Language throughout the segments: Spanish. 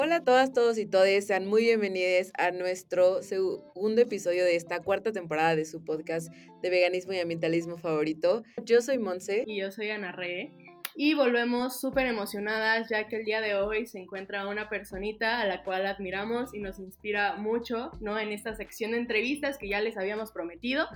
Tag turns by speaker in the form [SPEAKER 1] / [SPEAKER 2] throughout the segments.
[SPEAKER 1] Hola a todas, todos y todes, sean muy bienvenidos a nuestro segundo episodio de esta cuarta temporada de su podcast de veganismo y ambientalismo favorito. Yo soy Monse.
[SPEAKER 2] Y yo soy Ana Re. Y volvemos súper emocionadas ya que el día de hoy se encuentra una personita a la cual admiramos y nos inspira mucho, ¿no? En esta sección de entrevistas que ya les habíamos prometido.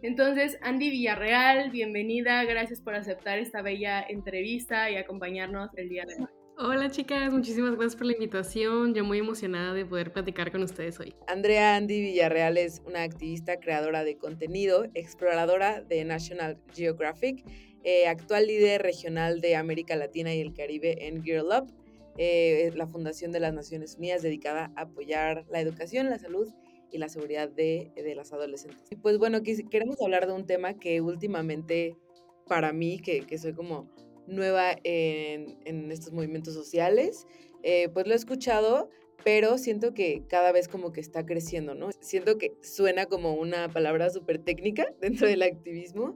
[SPEAKER 2] Entonces, Andy Villarreal, bienvenida, gracias por aceptar esta bella entrevista y acompañarnos el día de hoy.
[SPEAKER 3] Hola chicas, muchísimas gracias por la invitación. Yo muy emocionada de poder platicar con ustedes hoy.
[SPEAKER 1] Andrea Andy Villarreal es una activista, creadora de contenido, exploradora de National Geographic, eh, actual líder regional de América Latina y el Caribe en Girl Up, eh, la Fundación de las Naciones Unidas dedicada a apoyar la educación, la salud y la seguridad de, de las adolescentes. Y pues bueno, queremos hablar de un tema que últimamente para mí, que, que soy como nueva en, estos movimientos sociales, eh, pues lo he escuchado, pero siento que cada vez como que está creciendo, ¿no? Siento que suena como una palabra súper técnica dentro del activismo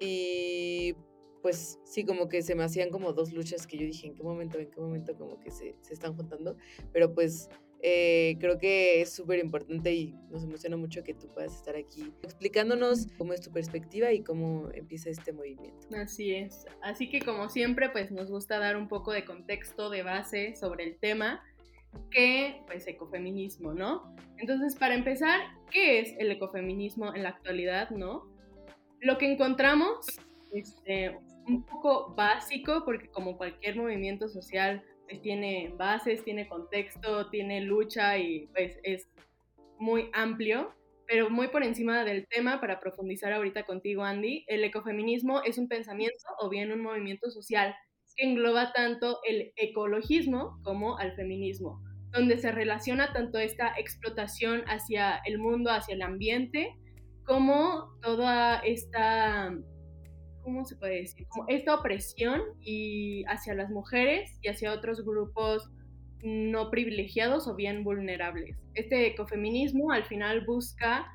[SPEAKER 1] y pues sí, como que se me hacían como dos luchas que yo dije, ¿en qué momento, en qué momento como que se, se están juntando? Pero pues eh, creo que es súper importante y nos emociona mucho que tú puedas estar aquí explicándonos cómo es tu perspectiva y cómo empieza este movimiento.
[SPEAKER 2] Así es. Así que como siempre, pues nos gusta dar un poco de contexto, de base sobre el tema que pues ecofeminismo, ¿no? Entonces, para empezar, ¿qué es el ecofeminismo en la actualidad, no? Lo que encontramos este, un poco básico, porque como cualquier movimiento social tiene bases, tiene contexto, tiene lucha y pues es muy amplio, pero muy por encima del tema para profundizar ahorita contigo, Andy, el ecofeminismo es un pensamiento o bien un movimiento social que engloba tanto el ecologismo como al feminismo, donde se relaciona tanto esta explotación hacia el mundo, hacia el ambiente, como toda esta ¿cómo se puede decir? Como esta opresión y hacia las mujeres y hacia otros grupos no privilegiados o bien vulnerables. Este ecofeminismo al final busca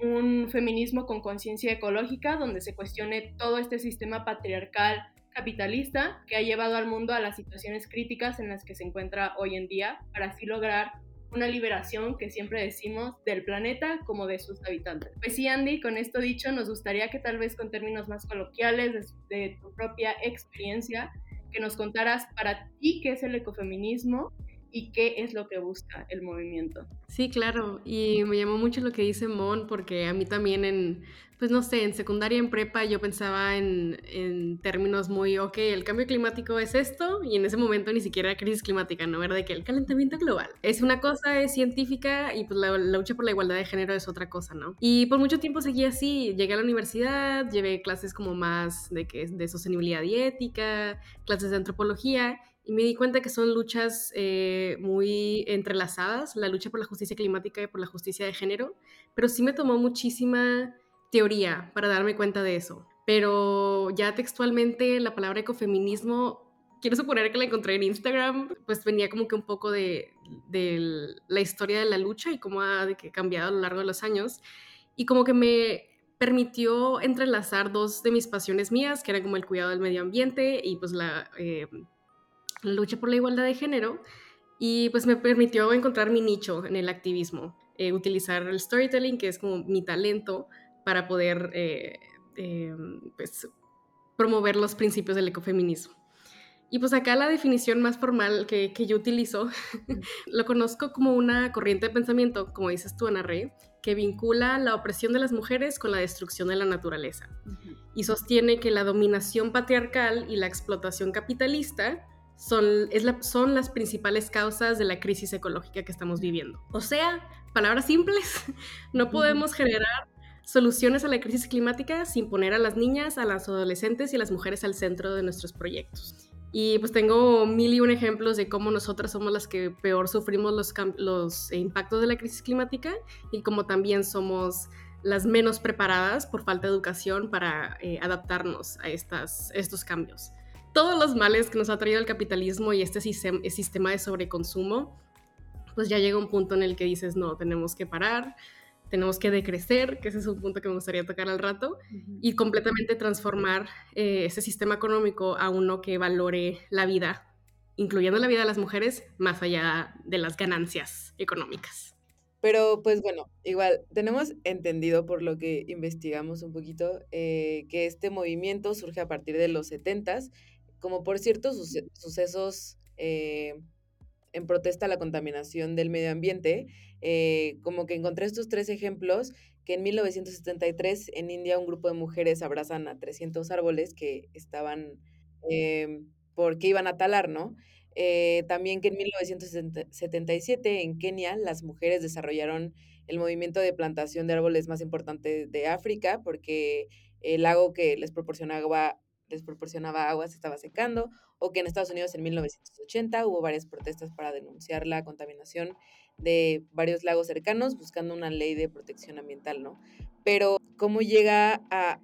[SPEAKER 2] un feminismo con conciencia ecológica donde se cuestione todo este sistema patriarcal capitalista que ha llevado al mundo a las situaciones críticas en las que se encuentra hoy en día para así lograr una liberación que siempre decimos del planeta como de sus habitantes. Pues sí, Andy, con esto dicho, nos gustaría que tal vez con términos más coloquiales de, tu propia experiencia, que nos contaras para ti qué es el ecofeminismo y qué es lo que busca el movimiento.
[SPEAKER 3] Sí, claro, y me llamó mucho lo que dice Mon, porque a mí también en, pues no sé, en secundaria, en prepa, yo pensaba en, en, términos muy, ok, el cambio climático es esto, y en ese momento ni siquiera crisis climática, ¿no? ¿Verdad? Que el calentamiento global es una cosa, es científica, y pues la, la, lucha por la igualdad de género es otra cosa, ¿no? Y por mucho tiempo seguí así, llegué a la universidad, llevé clases como más de, que, de sostenibilidad y ética, clases de antropología, y me di cuenta que son luchas eh, muy entrelazadas, la lucha por la justicia climática y por la justicia de género, pero sí me tomó muchísima teoría para darme cuenta de eso. Pero ya textualmente la palabra ecofeminismo, quiero suponer que la encontré en Instagram, pues venía como que un poco de, de la historia de la lucha y cómo ha cambiado a lo largo de los años. Y como que me permitió entrelazar dos de mis pasiones mías, que eran como el cuidado del medio ambiente y pues la... Eh, la lucha por la igualdad de género y pues me permitió encontrar mi nicho en el activismo, eh, utilizar el storytelling, que es como mi talento, para poder eh, eh, pues, promover los principios del ecofeminismo. Y pues acá la definición más formal que, que yo utilizo lo conozco como una corriente de pensamiento, como dices tú, Ana Rey, que vincula la opresión de las mujeres con la destrucción de la naturaleza y sostiene que la dominación patriarcal y la explotación capitalista son, son las principales causas de la crisis ecológica que estamos viviendo. O sea, palabras simples, no podemos generar soluciones a la crisis climática sin poner a las niñas, a las adolescentes y a las mujeres al centro de nuestros proyectos. Y pues tengo mil y un ejemplos de cómo nosotras somos las que peor sufrimos los, los impactos de la crisis climática y cómo también somos las menos preparadas por falta de educación para eh, adaptarnos a estas, estos cambios todos los males que nos ha traído el capitalismo y este sistema de sobreconsumo, pues ya llega un punto en el que dices, no, tenemos que parar, tenemos que decrecer, que ese es un punto que me gustaría tocar al rato, y completamente transformar eh, ese sistema económico a uno que valore la vida incluyendo la vida de las mujeres, más allá de las ganancias económicas.
[SPEAKER 1] Pero pues bueno, igual tenemos entendido por lo que investigamos un poquito eh, que este movimiento surge a partir de los 70 como por ciertos sucesos eh, en protesta a la contaminación del medio ambiente, eh, como que encontré estos tres ejemplos que en 1973 en India un grupo de mujeres abrazan a 300 árboles que estaban, eh, porque iban a talar, ¿no? Eh, también que en 1977 en Kenia las mujeres desarrollaron el movimiento de plantación de árboles más importante de África porque el lago que les proporcionaba, les proporcionaba agua se estaba secando, o que en Estados Unidos en 1980 hubo varias protestas para denunciar la contaminación de varios lagos cercanos buscando una ley de protección ambiental, ¿no? Pero cómo llega a,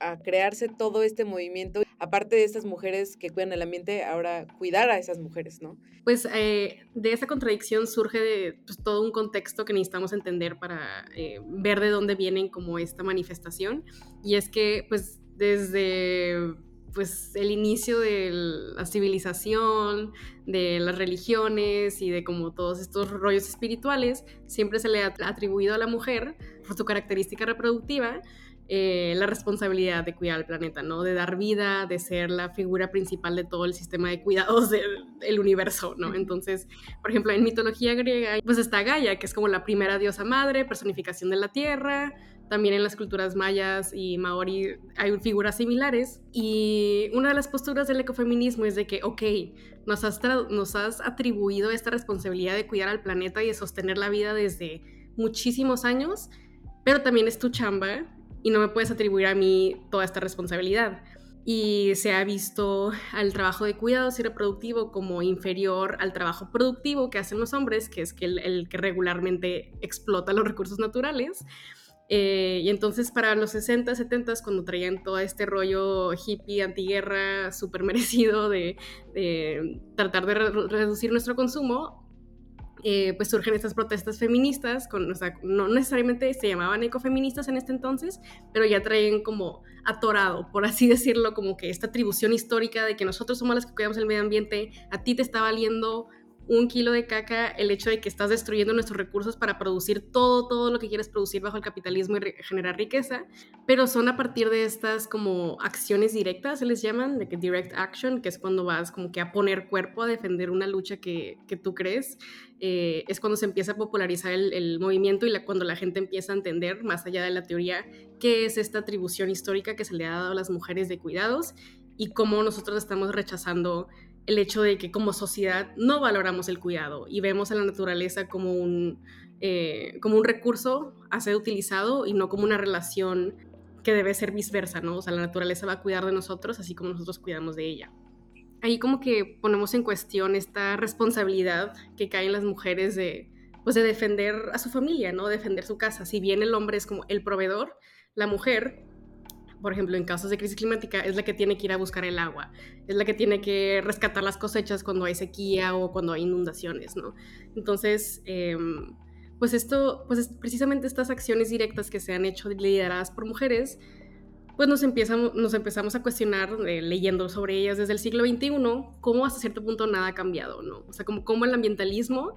[SPEAKER 1] a, crearse todo este movimiento, aparte de estas mujeres que cuidan el ambiente, ahora cuidar a esas mujeres, ¿no?
[SPEAKER 3] Pues eh, de esa contradicción surge pues, todo un contexto que necesitamos entender para eh, ver de dónde vienen como esta manifestación, y es que pues desde pues el inicio de la civilización, de las religiones y de como todos estos rollos espirituales, siempre se le ha atribuido a la mujer, por su característica reproductiva, eh, la responsabilidad de cuidar al planeta, ¿no? De dar vida, de ser la figura principal de todo el sistema de cuidados del, universo, ¿no? Entonces, por ejemplo, en mitología griega, pues está Gaia, que es como la primera diosa madre, personificación de la tierra, también en las culturas mayas y maori hay figuras similares. Y una de las posturas del ecofeminismo es de que, ok, nos has, nos has atribuido esta responsabilidad de cuidar al planeta y de sostener la vida desde muchísimos años, pero también es tu chamba y no me puedes atribuir a mí toda esta responsabilidad. Y se ha visto al trabajo de cuidados y reproductivo como inferior al trabajo productivo que hacen los hombres, que es que el que regularmente explota los recursos naturales. Eh, y entonces para los 60, 70, cuando traían todo este rollo hippie, antiguerra, súper merecido de, tratar de reducir nuestro consumo, eh, pues surgen estas protestas feministas, con, o sea, no necesariamente se llamaban ecofeministas en este entonces, pero ya traen como atorado, por así decirlo, como que esta atribución histórica de que nosotros somos las que cuidamos el medio ambiente, a ti te está valiendo un kilo de caca el hecho de que estás destruyendo nuestros recursos para producir todo, todo lo que quieres producir bajo el capitalismo y generar riqueza, pero son a partir de estas como acciones directas, se les llaman, de que direct action, que es cuando vas como que a poner cuerpo a defender una lucha que, que tú crees, eh, es cuando se empieza a popularizar el, movimiento y cuando la gente empieza a entender, más allá de la teoría, qué es esta atribución histórica que se le ha dado a las mujeres de cuidados y cómo nosotros estamos rechazando el hecho de que como sociedad no valoramos el cuidado y vemos a la naturaleza como un, eh, como un recurso a ser utilizado y no como una relación que debe ser viceversa, ¿no? O sea, la naturaleza va a cuidar de nosotros así como nosotros cuidamos de ella. Ahí como que ponemos en cuestión esta responsabilidad que cae en las mujeres de, pues de defender a su familia, ¿no? Defender su casa. Si bien el hombre es como el proveedor, la mujer por ejemplo, en casos de crisis climática, es la que tiene que ir a buscar el agua, es la que tiene que rescatar las cosechas cuando hay sequía o cuando hay inundaciones, ¿no? Entonces, em, pues esto, pues precisamente estas acciones directas que se han hecho lideradas por mujeres, pues nos, empezamos, nos empezamos a cuestionar, eh, leyendo sobre ellas desde el siglo XXI, cómo hasta cierto punto nada ha cambiado, ¿no? O sea, como cómo el ambientalismo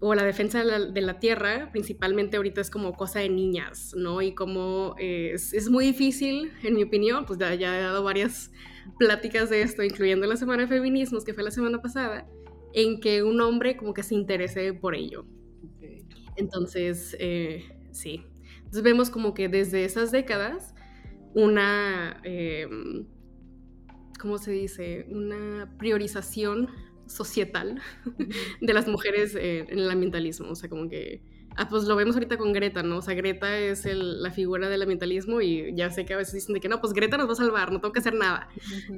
[SPEAKER 3] o la defensa de la, tierra, principalmente ahorita es como cosa de niñas, ¿no? Y como es, es, muy difícil, en mi opinión, pues ya, ya, he dado varias pláticas de esto, incluyendo la Semana de Feminismos, que fue la semana pasada, en que un hombre como que se interese por ello. Entonces, eh, sí. Entonces vemos como que desde esas décadas, una, em, ¿cómo se dice? Una priorización societal de las mujeres en el ambientalismo. O sea, como que. Ah, pues lo vemos ahorita con Greta, ¿no? O sea, Greta es la figura del ambientalismo y ya sé que a veces dicen de que no, pues Greta nos va a salvar, no tengo que hacer nada.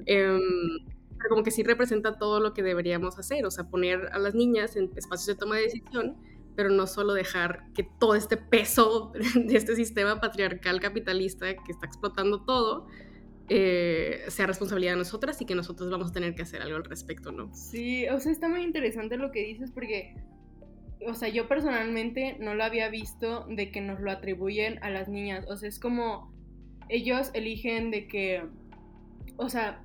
[SPEAKER 3] Em, pero como que sí representa todo lo que deberíamos hacer, o sea, poner a las niñas en espacios de toma de decisión, pero no solo dejar que todo este peso de este sistema patriarcal capitalista que está explotando todo, eh, sea responsabilidad de nosotras y que nosotros vamos a tener que hacer algo al respecto, ¿no?
[SPEAKER 2] Sí, o sea, está muy interesante lo que dices porque, o sea, yo personalmente no lo había visto de que nos lo atribuyen a las niñas, o sea, es como ellos eligen de que, o sea,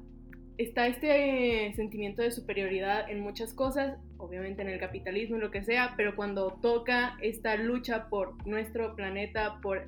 [SPEAKER 2] está este sentimiento de superioridad en muchas cosas, obviamente en el capitalismo y lo que sea, pero cuando toca esta lucha por nuestro planeta, por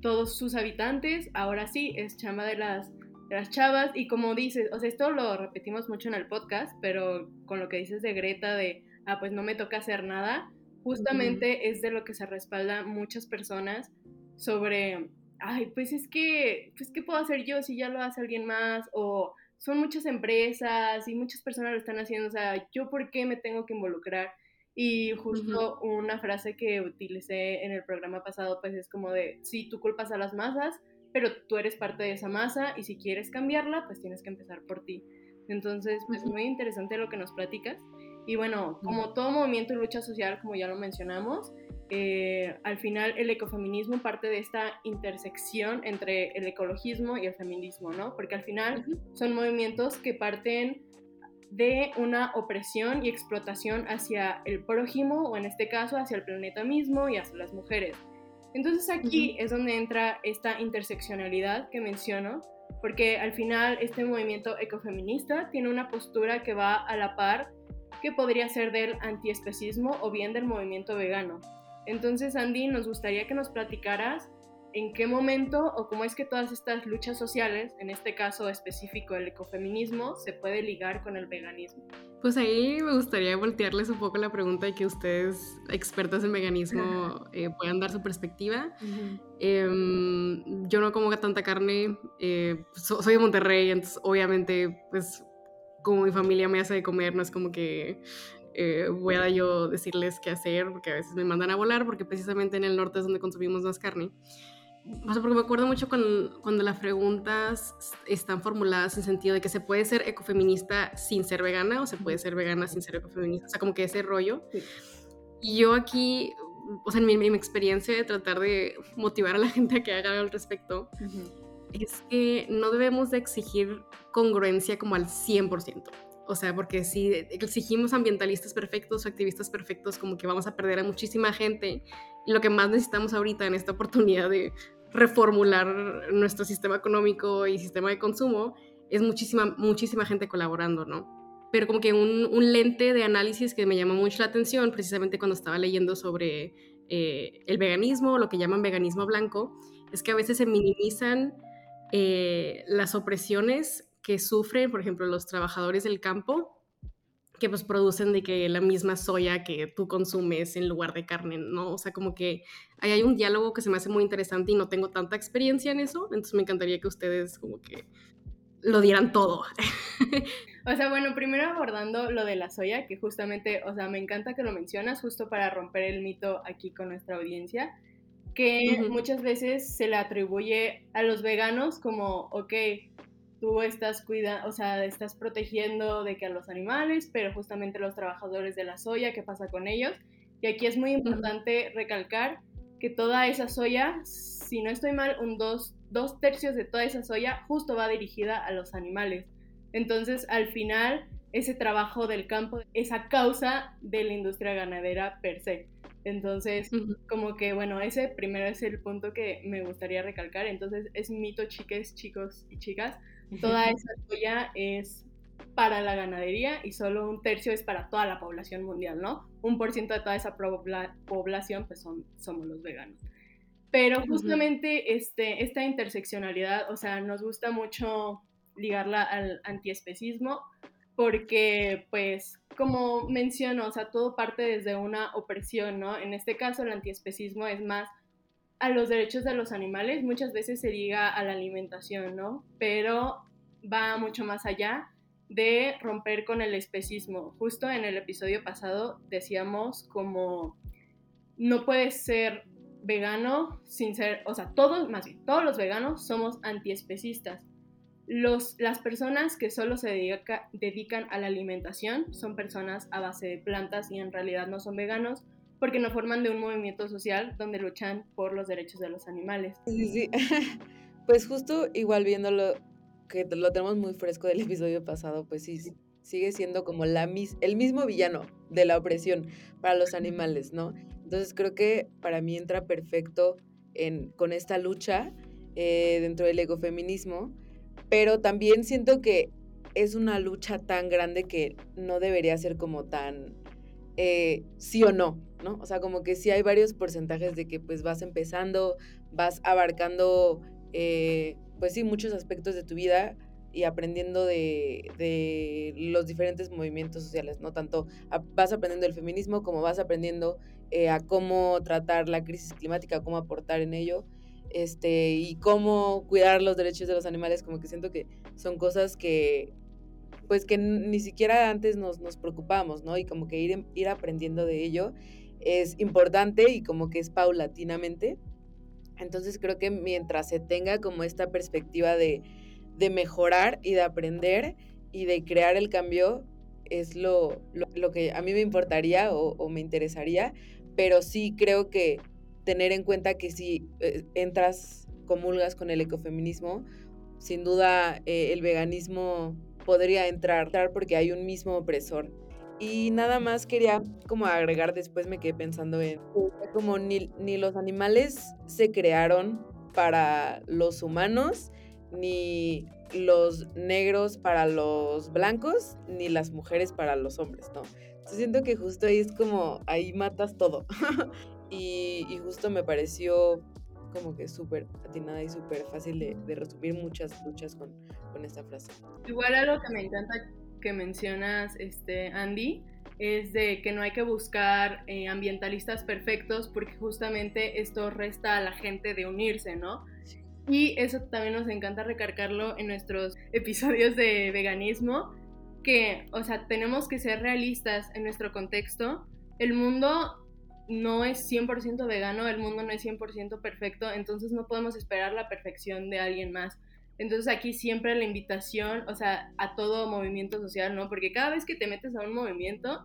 [SPEAKER 2] todos sus habitantes, ahora sí es chama de las, las chavas y como dices, o sea, esto lo repetimos mucho en el podcast, pero con lo que dices de Greta de, ah, pues no me toca hacer nada, justamente es de lo que se respalda muchas personas sobre, ay, pues es que, pues ¿qué puedo hacer yo si ya lo hace alguien más? O son muchas empresas y muchas personas lo están haciendo, o sea, ¿yo por qué me tengo que involucrar? Y justo una frase que utilicé en el programa pasado, pues es como de, sí, tú culpas a las masas, pero tú eres parte de esa masa y si quieres cambiarla, pues tienes que empezar por ti. Entonces, pues muy interesante lo que nos platicas. Y bueno, como todo movimiento y lucha social, como ya lo mencionamos, eh, al final el ecofeminismo parte de esta intersección entre el ecologismo y el feminismo, ¿no? Porque al final son movimientos que parten de una opresión y explotación hacia el prójimo, o en este caso hacia el planeta mismo y hacia las mujeres. Entonces aquí es donde entra esta interseccionalidad que menciono, porque al final este movimiento ecofeminista tiene una postura que va a la par que podría ser del antiespecismo o bien del movimiento vegano. Entonces, Andy, nos gustaría que nos platicaras en qué momento o cómo es que todas estas luchas sociales, en este caso específico el ecofeminismo, se puede ligar con el veganismo.
[SPEAKER 3] Pues ahí me gustaría voltearles un poco la pregunta y que ustedes, expertos en veganismo, eh, puedan dar su perspectiva. Em, yo no como tanta carne, eh, soy de Monterrey, entonces obviamente, pues como mi familia me hace de comer, no es como que eh, voy a yo decirles qué hacer, porque a veces me mandan a volar, porque precisamente en el norte es donde consumimos más carne. O sea, porque me acuerdo mucho cuando, cuando las preguntas están formuladas en sentido de que se puede ser ecofeminista sin ser vegana o se puede ser vegana sin ser ecofeminista. O sea, como que ese rollo. Y yo aquí, o sea, en mi, experiencia de tratar de motivar a la gente a que haga algo al respecto, es que no debemos de exigir congruencia como al 100%. O sea, porque si exigimos ambientalistas perfectos o activistas perfectos, como que vamos a perder a muchísima gente. Y lo que más necesitamos ahorita en esta oportunidad de reformular nuestro sistema económico y sistema de consumo es muchísima, muchísima gente colaborando, ¿no? Pero como que un, lente de análisis que me llamó mucho la atención, precisamente cuando estaba leyendo sobre eh, el veganismo, lo que llaman veganismo blanco, es que a veces se minimizan eh, las opresiones que sufren, por ejemplo, los trabajadores del campo, que pues producen de que la misma soya que tú consumes en lugar de carne, ¿no? O sea, como que ahí hay un diálogo que se me hace muy interesante y no tengo tanta experiencia en eso, entonces me encantaría que ustedes como que lo dieran todo.
[SPEAKER 2] O sea, bueno, primero abordando lo de la soya, que justamente, o sea, me encanta que lo mencionas justo para romper el mito aquí con nuestra audiencia, que muchas veces se le atribuye a los veganos como, ok, tú estás cuidando, o sea, estás protegiendo de que a los animales, pero justamente los trabajadores de la soya, ¿qué pasa con ellos? Y aquí es muy importante recalcar que toda esa soya, si no estoy mal, un dos, dos tercios de toda esa soya justo va dirigida a los animales. Entonces, al final, ese trabajo del campo es a causa de la industria ganadera per se. Entonces, como que, bueno, ese primero es el punto que me gustaría recalcar. Entonces, es mito, chiques, chicos y chicas, Toda esa soya es para la ganadería y solo un tercio es para toda la población mundial, ¿no? Un por ciento de toda esa población pues son, somos los veganos. Pero justamente este, esta interseccionalidad, o sea, nos gusta mucho ligarla al antiespecismo porque pues como menciono, o sea, todo parte desde una opresión, ¿no? En este caso el antiespecismo es más a los derechos de los animales, muchas veces se diga a la alimentación, ¿no? Pero va mucho más allá de romper con el especismo. Justo en el episodio pasado decíamos como no puedes ser vegano sin ser, o sea, todos, más bien, todos los veganos somos antiespecistas. Los, las personas que solo se dedican a la alimentación son personas a base de plantas y en realidad no son veganos porque no forman de un movimiento social donde luchan por los derechos de los animales.
[SPEAKER 1] Sí, sí. pues justo igual viéndolo, que lo tenemos muy fresco del episodio pasado, pues sí, sigue siendo como la el mismo villano de la opresión para los animales, ¿no? Entonces creo que para mí entra perfecto en, con esta lucha eh, dentro del ecofeminismo, pero también siento que es una lucha tan grande que no debería ser como tan eh, sí o no, ¿no? O sea, como que sí hay varios porcentajes de que pues vas empezando, vas abarcando, eh, pues sí, muchos aspectos de tu vida y aprendiendo de, los diferentes movimientos sociales, ¿no? Tanto vas aprendiendo el feminismo como vas aprendiendo eh, a cómo tratar la crisis climática, cómo aportar en ello, este, y cómo cuidar los derechos de los animales, como que siento que son cosas que pues que ni siquiera antes nos, nos preocupamos, ¿no? Y como que ir, ir aprendiendo de ello es importante y como que es paulatinamente. Entonces creo que mientras se tenga como esta perspectiva de, de mejorar y de aprender y de crear el cambio, es lo, lo, que a mí me importaría o, me interesaría, pero sí creo que tener en cuenta que si eh, entras, comulgas con el ecofeminismo, sin duda eh, el veganismo podría entrar porque hay un mismo opresor. Y nada más quería como agregar, después me quedé pensando en como ni, ni los animales se crearon para los humanos, ni los negros para los blancos, ni las mujeres para los hombres, ¿no? siento que justo ahí es como, ahí matas todo. y, y, justo me pareció como que súper atinada y súper fácil de, de, resumir muchas luchas con, con, esta frase.
[SPEAKER 2] Igual algo que me encanta que mencionas, este, Andy, es de que no hay que buscar eh, ambientalistas perfectos porque justamente esto resta a la gente de unirse, ¿no? Y eso también nos encanta recargarlo en nuestros episodios de veganismo, que, o sea, tenemos que ser realistas en nuestro contexto. El mundo no es 100% vegano, el mundo no es 100% perfecto, entonces no podemos esperar la perfección de alguien más. Entonces aquí siempre la invitación, o sea, a todo movimiento social, ¿no? Porque cada vez que te metes a un movimiento,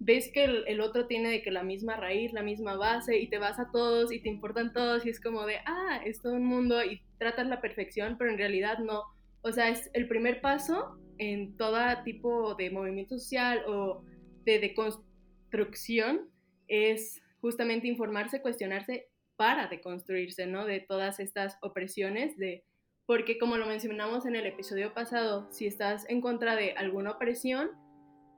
[SPEAKER 2] ves que el, otro tiene de que la misma raíz, la misma base, y te vas a todos y te importan todos, y es como de, ah, es todo un mundo, y tratas la perfección, pero en realidad no. O sea, es el primer paso en todo tipo de movimiento social o de deconstrucción es justamente informarse, cuestionarse para deconstruirse, ¿no? De todas estas opresiones, de porque como lo mencionamos en el episodio pasado, si estás en contra de alguna opresión,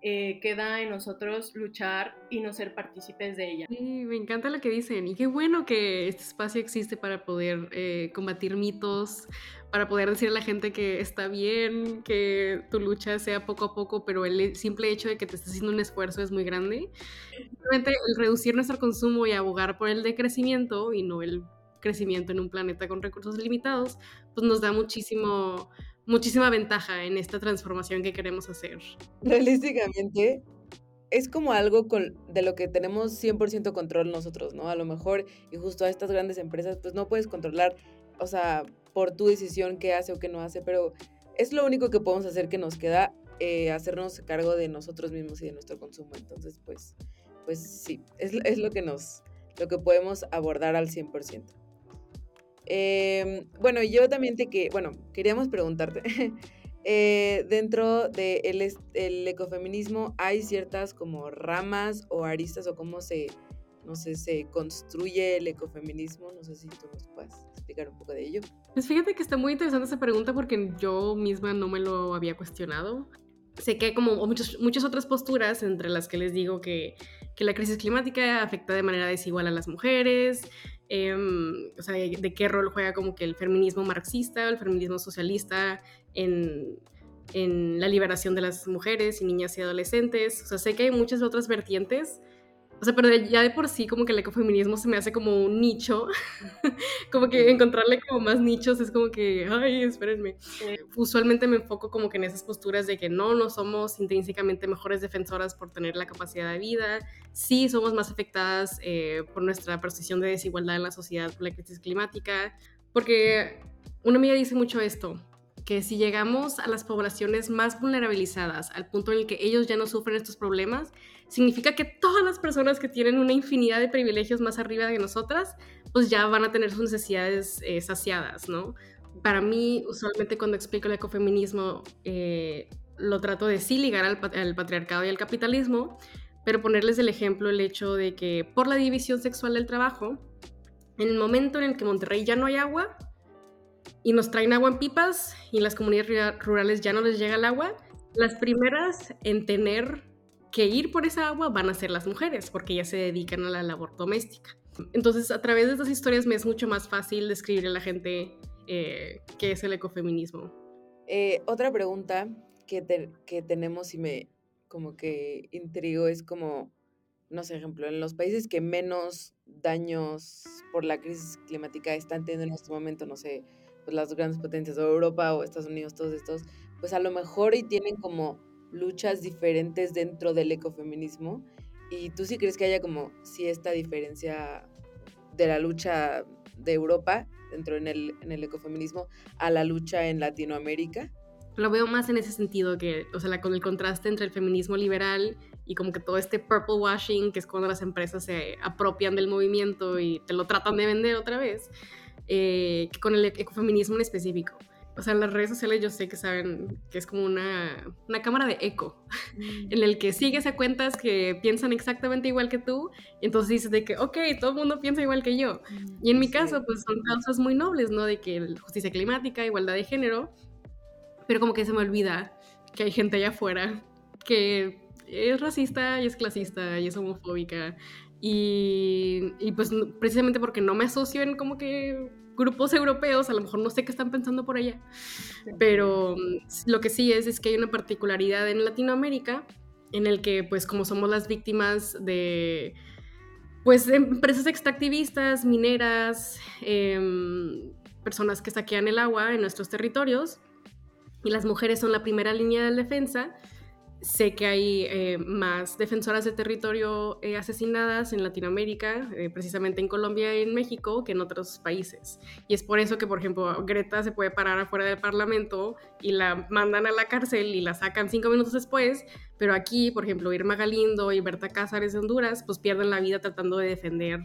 [SPEAKER 2] eh, queda en nosotros luchar y no ser partícipes de ella.
[SPEAKER 3] Sí, me encanta lo que dicen y qué bueno que este espacio existe para poder eh, combatir mitos, para poder decir a la gente que está bien, que tu lucha sea poco a poco, pero el simple hecho de que te estés haciendo un esfuerzo es muy grande. Simplemente el reducir nuestro consumo y abogar por el decrecimiento y no el crecimiento en un planeta con recursos limitados, pues nos da muchísimo muchísima ventaja en esta transformación que queremos hacer.
[SPEAKER 1] Realísticamente, es como algo con, de lo que tenemos 100% control nosotros, ¿no? A lo mejor, y justo a estas grandes empresas, pues no puedes controlar, o sea, por tu decisión qué hace o qué no hace, pero es lo único que podemos hacer que nos queda eh, hacernos cargo de nosotros mismos y de nuestro consumo. Entonces, pues, pues sí, es, es lo que nos, lo que podemos abordar al 100%. Eh, bueno, yo también te que, bueno, queríamos preguntarte, eh, dentro del el ecofeminismo hay ciertas como ramas o aristas o cómo se, no sé, se construye el ecofeminismo, no sé si tú nos puedes explicar un poco de ello.
[SPEAKER 3] Pues fíjate que está muy interesante esa pregunta porque yo misma no me lo había cuestionado. Sé que hay como muchas, muchas otras posturas, entre las que les digo que, que la crisis climática afecta de manera desigual a las mujeres, Em, o sea, de qué rol juega como que el feminismo marxista, el feminismo socialista en, en la liberación de las mujeres y niñas y adolescentes. O sea, sé que hay muchas otras vertientes o sea, pero ya de por sí como que el ecofeminismo se me hace como un nicho, como que encontrarle como más nichos es como que, ay, espérenme. usualmente me enfoco como que en esas posturas de que no, no somos intrínsecamente mejores defensoras por tener la capacidad de vida, sí somos más afectadas eh, por nuestra percepción de desigualdad en la sociedad por la crisis climática, porque una amiga dice mucho esto, que si llegamos a las poblaciones más vulnerabilizadas, al punto en el que ellos ya no sufren estos problemas, significa que todas las personas que tienen una infinidad de privilegios más arriba de nosotras, pues ya van a tener sus necesidades eh, saciadas, ¿no? Para mí, usualmente cuando explico el ecofeminismo, eh, lo trato de sí ligar al, al patriarcado y al capitalismo, pero ponerles el ejemplo el hecho de que por la división sexual del trabajo, en el momento en el que Monterrey ya no hay agua, y nos traen agua en pipas y en las comunidades rurales ya no les llega el agua, las primeras en tener que ir por esa agua van a ser las mujeres, porque ya se dedican a la labor doméstica. Entonces, a través de estas historias me es mucho más fácil describir a la gente eh, qué es el ecofeminismo.
[SPEAKER 1] Eh, otra pregunta que, que tenemos y me como que intrigo es como, no sé, ejemplo, en los países que menos daños por la crisis climática están teniendo en este momento, no sé, pues las grandes potencias, o Europa o Estados Unidos, todos estos, pues a lo mejor y tienen como luchas diferentes dentro del ecofeminismo. ¿Y tú sí crees que haya como si esta diferencia de la lucha de Europa dentro en el, en el ecofeminismo a la lucha en Latinoamérica?
[SPEAKER 3] Lo veo más en ese sentido, que, o sea, con el contraste entre el feminismo liberal y como que todo este purple washing, que es cuando las empresas se apropian del movimiento y te lo tratan de vender otra vez, eh, que con el ecofeminismo en específico. O sea, las redes sociales yo sé que saben que es como una, una cámara de eco, mm. en el que sigues a cuentas que piensan exactamente igual que tú, y entonces dices de que, ok, todo el mundo piensa igual que yo. Y en mi caso, pues son causas muy nobles, ¿no? De que justicia climática, igualdad de género, pero como que se me olvida que hay gente allá afuera que es racista y es clasista y es homofóbica. Y, y pues precisamente porque no me asocio en como que grupos europeos, a lo mejor no sé qué están pensando por allá, pero mm, lo que sí es, es que hay una particularidad en Latinoamérica en el que pues como somos las víctimas de pues empresas extractivistas, mineras, em, personas que saquean el agua en nuestros territorios y las mujeres son la primera línea de defensa, Sé que hay eh, más defensoras de territorio eh, asesinadas en Latinoamérica, eh, precisamente en Colombia y en México, que en otros países. Y es por eso que, por ejemplo, Greta se puede parar afuera del Parlamento y la mandan a la cárcel y la sacan cinco minutos después, pero aquí, por ejemplo, Irma Galindo y Berta Cázares de Honduras, pues pierden la vida tratando de defender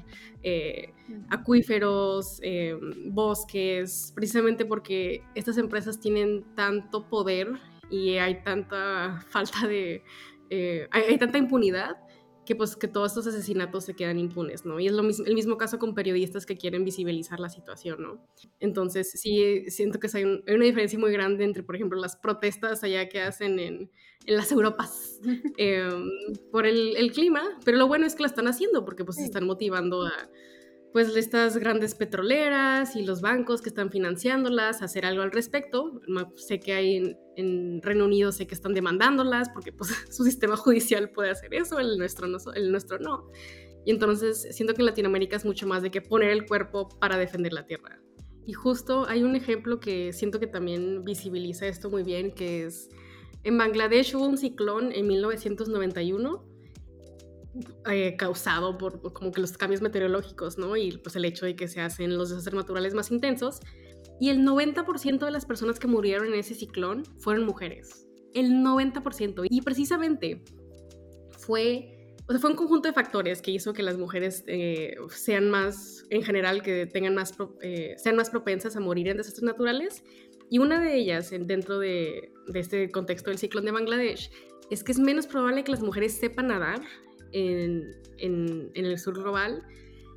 [SPEAKER 3] acuíferos, bosques, precisamente porque estas empresas tienen tanto poder y hay tanta falta de, eh, hay, tanta impunidad que pues que todos estos asesinatos se quedan impunes, ¿no? Y es lo mismo, el mismo caso con periodistas que quieren visibilizar la situación, ¿no? Entonces sí siento que hay, una diferencia muy grande entre, por ejemplo, las protestas allá que hacen en, en las Europas em, por el, el, clima, pero lo bueno es que la están haciendo porque pues se están motivando a pues estas grandes petroleras y los bancos que están financiándolas, hacer algo al respecto. Sé que hay en, Reino Unido, sé que están demandándolas porque pues, su sistema judicial puede hacer eso, el nuestro, no, el nuestro no. Y entonces siento que en Latinoamérica es mucho más de que poner el cuerpo para defender la tierra. Y justo hay un ejemplo que siento que también visibiliza esto muy bien, que es en Bangladesh hubo un ciclón en 1991 eh, causado por como que los cambios meteorológicos, ¿no? Y pues el hecho de que se hacen los desastres naturales más intensos. Y el 90% de las personas que murieron en ese ciclón fueron mujeres. El 90%. Y precisamente fue, o sea, fue un conjunto de factores que hizo que las mujeres eh, sean más, en general, que tengan más, eh, sean más propensas a morir en desastres naturales. Y una de ellas, dentro de, de este contexto del ciclón de Bangladesh, es que es menos probable que las mujeres sepan nadar en, el sur global,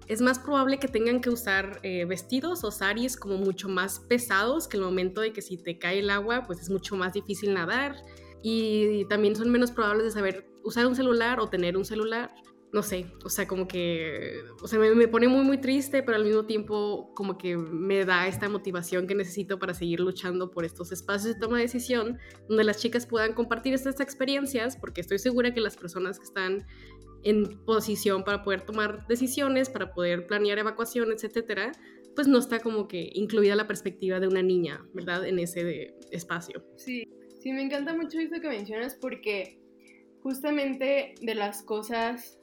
[SPEAKER 3] es más probable que tengan que usar eh, vestidos o saris como mucho más pesados que el momento de que si te cae el agua, pues es mucho más difícil nadar. Y también son menos probables de saber usar un celular o tener un celular. No sé, o sea, como que, o sea, me, me, pone muy, muy triste, pero al mismo tiempo como que me da esta motivación que necesito para seguir luchando por estos espacios de toma de decisión, donde las chicas puedan compartir estas experiencias, porque estoy segura que las personas que están en posición para poder tomar decisiones, para poder planear evacuaciones, etcétera, pues no está como que incluida la perspectiva de una niña, ¿verdad? En ese espacio.
[SPEAKER 2] Sí, sí, me encanta mucho eso que mencionas porque justamente de las cosas,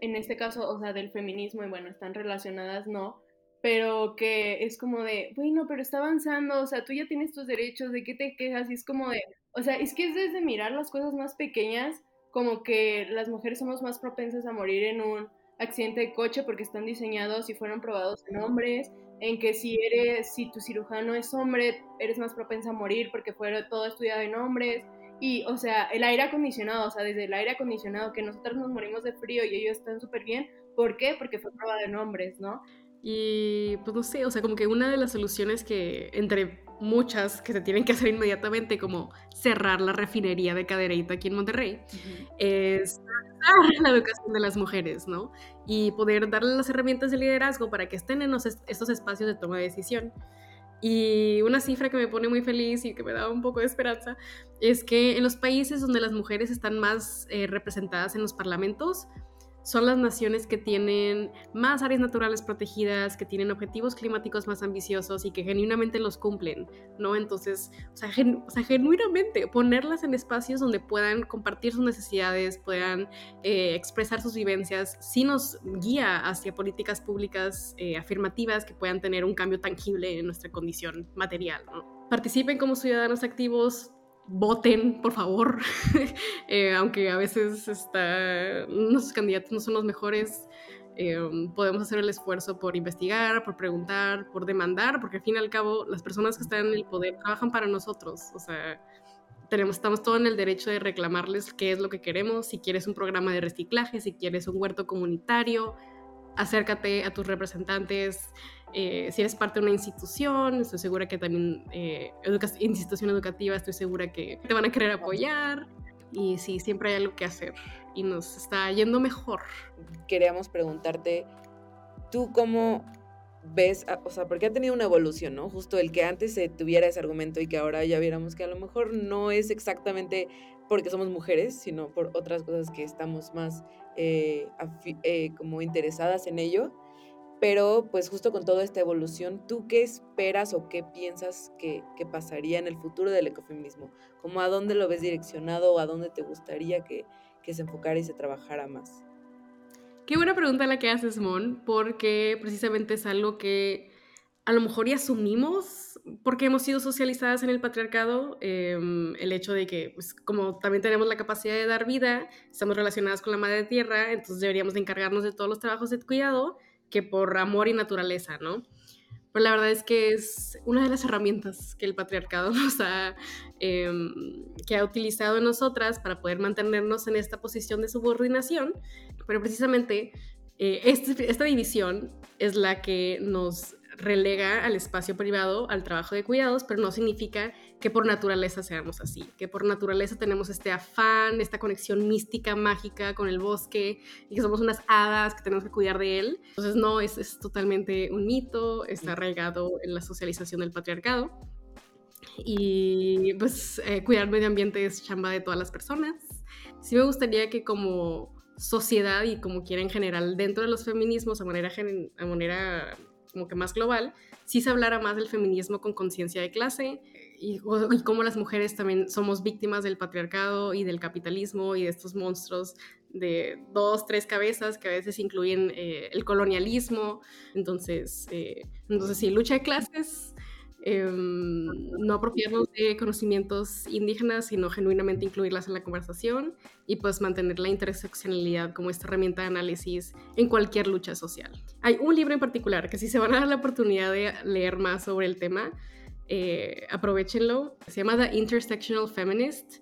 [SPEAKER 2] en este caso, o sea, del feminismo, y bueno, están relacionadas, no, pero que es como de, bueno, pero está avanzando, o sea, tú ya tienes tus derechos, ¿de qué te quejas? Y es como de, o sea, es que es desde mirar las cosas más pequeñas como que las mujeres somos más propensas a morir en un accidente de coche porque están diseñados y fueron probados en hombres, en que si eres, si tu cirujano es hombre, eres más propensa a morir porque fue todo estudiado en hombres. Y, o sea, el aire acondicionado, o sea, desde el aire acondicionado, que nosotros nos morimos de frío y ellos están súper bien. ¿Por qué? Porque fue probado en hombres, ¿no?
[SPEAKER 3] Y pues no sé, o sea, como que una de las soluciones que entre muchas que se tienen que hacer inmediatamente, como cerrar la refinería de Cadereyta aquí en Monterrey, es la educación de las mujeres, ¿no? Y poder darles las herramientas de liderazgo para que estén en estos espacios de toma de decisión. Y una cifra que me pone muy feliz y que me da un poco de esperanza es que en los países donde las mujeres están más eh, representadas en los parlamentos, son las naciones que tienen más áreas naturales protegidas, que tienen objetivos climáticos más ambiciosos y que genuinamente los cumplen, ¿no? Entonces, o sea, genuinamente ponerlas en espacios donde puedan compartir sus necesidades, puedan eh, expresar sus vivencias, sí nos guía hacia políticas públicas eh, afirmativas que puedan tener un cambio tangible en nuestra condición material. Participen como ciudadanos activos, voten, por favor, eh, aunque a veces está, nuestros candidatos no son los mejores, eh, podemos hacer el esfuerzo por investigar, por preguntar, por demandar, porque al fin y al cabo las personas que están en el poder trabajan para nosotros, o sea, tenemos, estamos todos en el derecho de reclamarles qué es lo que queremos, si quieres un programa de reciclaje, si quieres un huerto comunitario, acércate a tus representantes, eh, si eres parte de una institución, estoy segura que también, eh, institución educativa, estoy segura que te van a querer apoyar. Y sí, siempre hay algo que hacer y nos está yendo mejor.
[SPEAKER 1] Queríamos preguntarte, ¿tú cómo ves, o sea, porque ha tenido una evolución, ¿no? Justo el que antes se tuviera ese argumento y que ahora ya viéramos que a lo mejor no es exactamente porque somos mujeres, sino por otras cosas que estamos más eh, como interesadas en ello. Pero pues justo con toda esta evolución, ¿tú qué esperas o qué piensas que, pasaría en el futuro del ecofeminismo? ¿Cómo a dónde lo ves direccionado o a dónde te gustaría que, se enfocara y se trabajara más?
[SPEAKER 3] Qué buena pregunta la que haces, Mon, porque precisamente es algo que a lo mejor ya asumimos porque hemos sido socializadas en el patriarcado, em, el hecho de que, pues, como también tenemos la capacidad de dar vida, estamos relacionadas con la madre tierra, entonces deberíamos de encargarnos de todos los trabajos de cuidado que por amor y naturaleza, ¿no? Pero la verdad es que es una de las herramientas que el patriarcado nos ha, em, que ha utilizado en nosotras para poder mantenernos en esta posición de subordinación. Pero precisamente eh, este, esta división es la que nos relega al espacio privado, al trabajo de cuidados, pero no significa que por naturaleza seamos así, que por naturaleza tenemos este afán, esta conexión mística, mágica con el bosque y que somos unas hadas que tenemos que cuidar de él. Entonces no, es, es totalmente un mito, está arraigado en la socialización del patriarcado. Y pues eh, cuidar el medio ambiente es chamba de todas las personas. Sí me gustaría que como sociedad y como quiera en general dentro de los feminismos a manera, a manera como que más global, sí se hablara más del feminismo con conciencia de clase y, cómo las mujeres también somos víctimas del patriarcado y del capitalismo y de estos monstruos de dos, tres cabezas que a veces incluyen eh, el colonialismo. Entonces, eh, entonces sí, lucha de clases, Em, no apropiarnos de conocimientos indígenas, sino genuinamente incluirlas en la conversación y pues mantener la interseccionalidad como esta herramienta de análisis en cualquier lucha social. Hay un libro en particular que si se van a dar la oportunidad de leer más sobre el tema, eh, aprovechenlo. Se llama The Intersectional Feminist.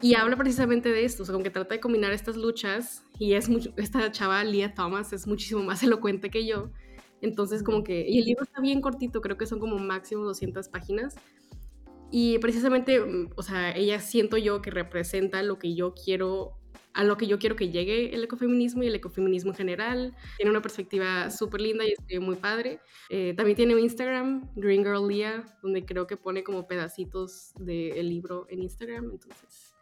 [SPEAKER 3] Y habla precisamente de esto, o sea, como que trata de combinar estas luchas y es mucho, esta chava, Leah Thomas, es muchísimo más elocuente que yo entonces, como que, y el libro está bien cortito, creo que son como máximo 200 páginas. Y precisamente, o sea, ella siento yo que representa lo que yo quiero, a lo que yo quiero que llegue el ecofeminismo y el ecofeminismo en general. Tiene una perspectiva súper linda y es muy padre. Eh, también tiene un Instagram, Green Girl Leah, donde creo que pone como pedacitos del libro en Instagram. Entonces,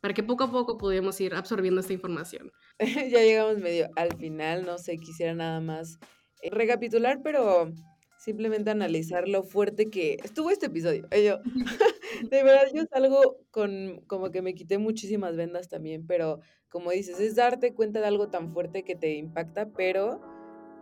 [SPEAKER 3] para que poco a poco podamos ir absorbiendo esta información.
[SPEAKER 1] ya llegamos medio al final, no sé, quisiera nada más eh, recapitular, pero simplemente analizar lo fuerte que estuvo este episodio. Yo, de verdad, yo salgo con como que me quité muchísimas vendas también, pero como dices, es darte cuenta de algo tan fuerte que te impacta, pero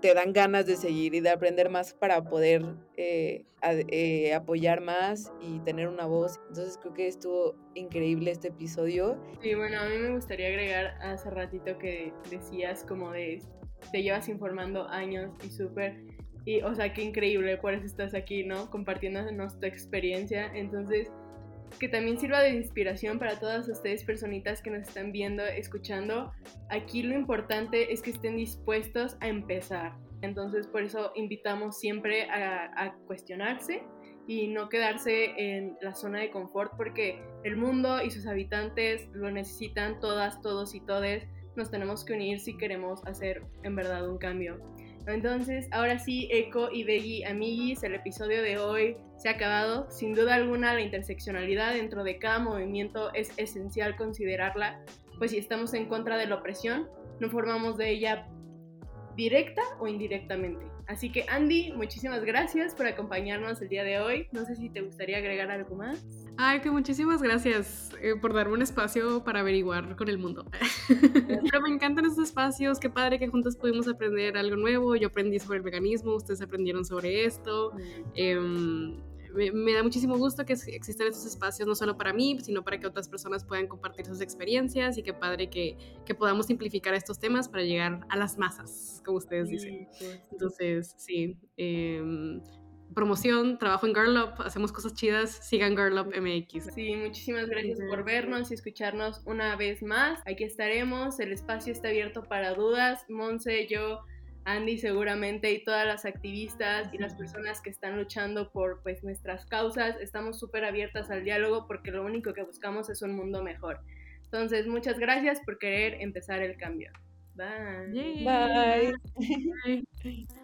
[SPEAKER 1] te dan ganas de seguir y de aprender más para poder eh, eh, apoyar más y tener una voz. Entonces creo que estuvo increíble este episodio.
[SPEAKER 2] Sí, bueno, a mí me gustaría agregar hace ratito que decías como de te llevas informando años y súper, y o sea, qué increíble, por eso estás aquí, ¿no? Compartiéndonos tu experiencia. Entonces, que también sirva de inspiración para todas ustedes personitas que nos están viendo, escuchando. Aquí lo importante es que estén dispuestos a empezar. Entonces por eso invitamos siempre a, cuestionarse y no quedarse en la zona de confort porque el mundo y sus habitantes lo necesitan todas, todos y todes. Nos tenemos que unir si queremos hacer en verdad un cambio. Entonces, ahora sí, Eco y Beggy, amiguis, el episodio de hoy se ha acabado. Sin duda alguna, la interseccionalidad dentro de cada movimiento es esencial considerarla, pues si estamos en contra de la opresión, no formamos de ella directa o indirectamente. Así que Andy, muchísimas gracias por acompañarnos el día de hoy. No sé si te gustaría agregar algo más.
[SPEAKER 3] Ay, que muchísimas gracias eh, por darme un espacio para averiguar con el mundo. Pero me encantan estos espacios, qué padre que juntas pudimos aprender algo nuevo. Yo aprendí sobre el veganismo, ustedes aprendieron sobre esto. Eh, me, da muchísimo gusto que existan estos espacios, no solo para mí, sino para que otras personas puedan compartir sus experiencias y qué padre que, que podamos simplificar estos temas para llegar a las masas, como ustedes dicen. Pues, Entonces, sí. Em, promoción, trabajo en Girl Up, hacemos cosas chidas, sigan Girl Up MX.
[SPEAKER 2] Sí, muchísimas gracias por vernos y escucharnos una vez más. Aquí estaremos, el espacio está abierto para dudas. Monse, yo Andy seguramente y todas las activistas y las personas que están luchando por pues nuestras causas, estamos súper abiertas al diálogo porque lo único que buscamos es un mundo mejor. Entonces, muchas gracias por querer empezar el cambio.
[SPEAKER 1] Bye. Bye. Bye.